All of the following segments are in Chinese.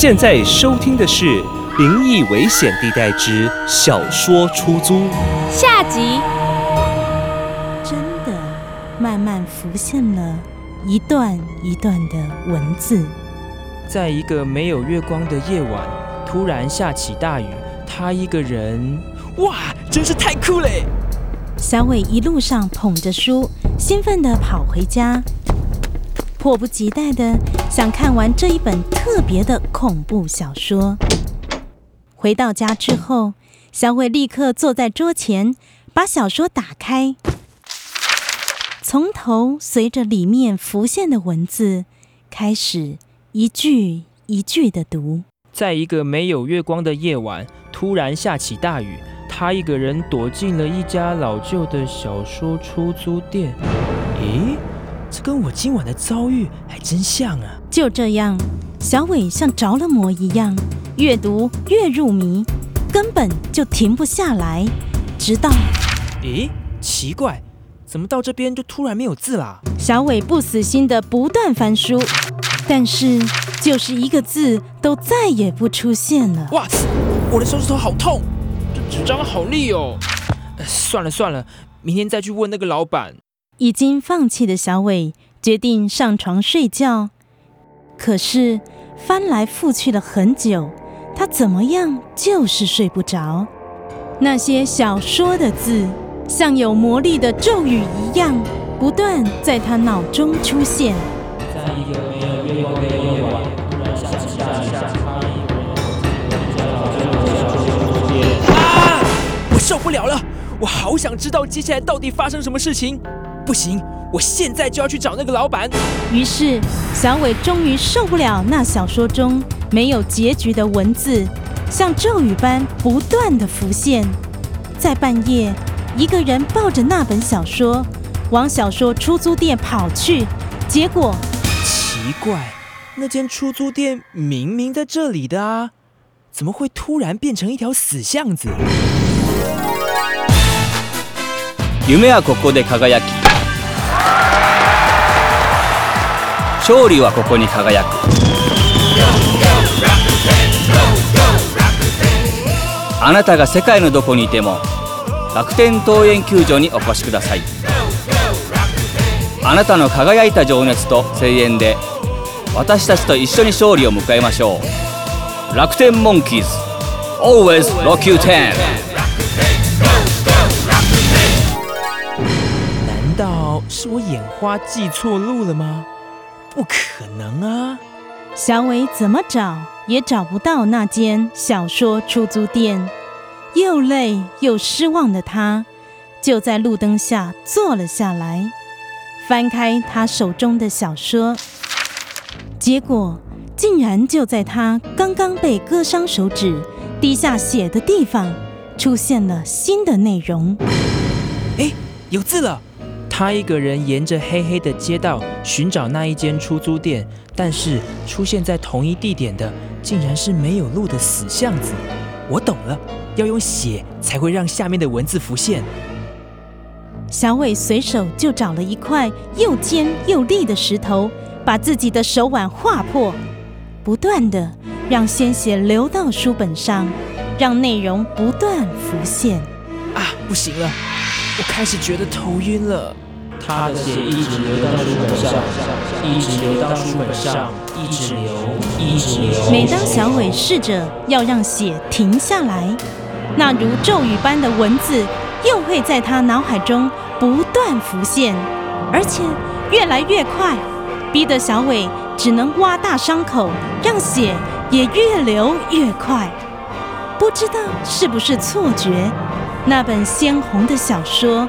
现在收听的是《灵异危险地带之小说出租》下集。真的，慢慢浮现了一段一段的文字。在一个没有月光的夜晚，突然下起大雨，他一个人，哇，真是太酷嘞！小伟一路上捧着书，兴奋的跑回家。迫不及待的想看完这一本特别的恐怖小说。回到家之后，小伟立刻坐在桌前，把小说打开，从头随着里面浮现的文字开始一句一句的读。在一个没有月光的夜晚，突然下起大雨，他一个人躲进了一家老旧的小说出租店。咦？这跟我今晚的遭遇还真像啊！就这样，小伟像着了魔一样，越读越入迷，根本就停不下来。直到，咦？奇怪，怎么到这边就突然没有字啦？小伟不死心的不断翻书，但是就是一个字都再也不出现了。哇塞，我的手指头好痛，这纸张好利哦。算了算了，明天再去问那个老板。已经放弃的小伟决定上床睡觉，可是翻来覆去了很久，他怎么样就是睡不着。那些小说的字像有魔力的咒语一样，不断在他脑中出现。啊！我受不了了！我好想知道接下来到底发生什么事情。不行，我现在就要去找那个老板。于是，小伟终于受不了那小说中没有结局的文字，像咒语般不断的浮现。在半夜，一个人抱着那本小说，往小说出租店跑去。结果，奇怪，那间出租店明明在这里的啊，怎么会突然变成一条死巷子？夢はここで輝き。勝利はここに輝くあなたが世界のどこにいても楽天桃園球場にお越しくださいあなたの輝いた情熱と声援で私たちと一緒に勝利を迎えましょう楽天モンキーズ Always Rock You 10难道是我眼花记错路了吗？不可能啊！小伟怎么找也找不到那间小说出租店，又累又失望的他，就在路灯下坐了下来，翻开他手中的小说，结果竟然就在他刚刚被割伤手指、滴下血的地方，出现了新的内容。哎，有字了！他一个人沿着黑黑的街道寻找那一间出租店，但是出现在同一地点的，竟然是没有路的死巷子。我懂了，要用血才会让下面的文字浮现。小伟随手就找了一块又尖又利的石头，把自己的手腕划破，不断的让鲜血流到书本上，让内容不断浮现。啊，不行了，我开始觉得头晕了。他的血一直流到书本上，一直流到书本上，一直流，一直流。每当小伟试着要让血停下来，那如咒语般的文字又会在他脑海中不断浮现，而且越来越快，逼得小伟只能挖大伤口，让血也越流越快。不知道是不是错觉，那本鲜红的小说。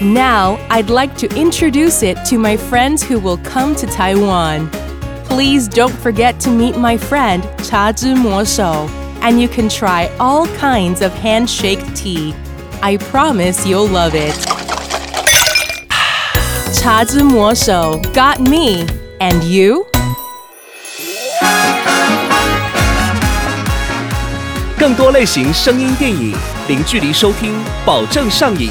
Now, I'd like to introduce it to my friends who will come to Taiwan. Please don't forget to meet my friend Cha Zhi Mo Shou, and you can try all kinds of handshake tea. I promise you'll love it. Cha Zhi Mo Shou got me, and you? 更多类型声音电影，零距离收听，保证上瘾。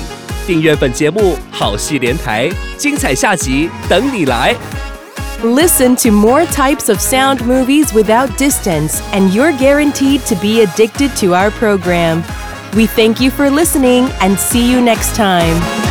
订阅本节目《好戏连台》，精彩下集等你来。Listen to more types of sound movies without distance, and you're guaranteed to be addicted to our program. We thank you for listening and see you next time.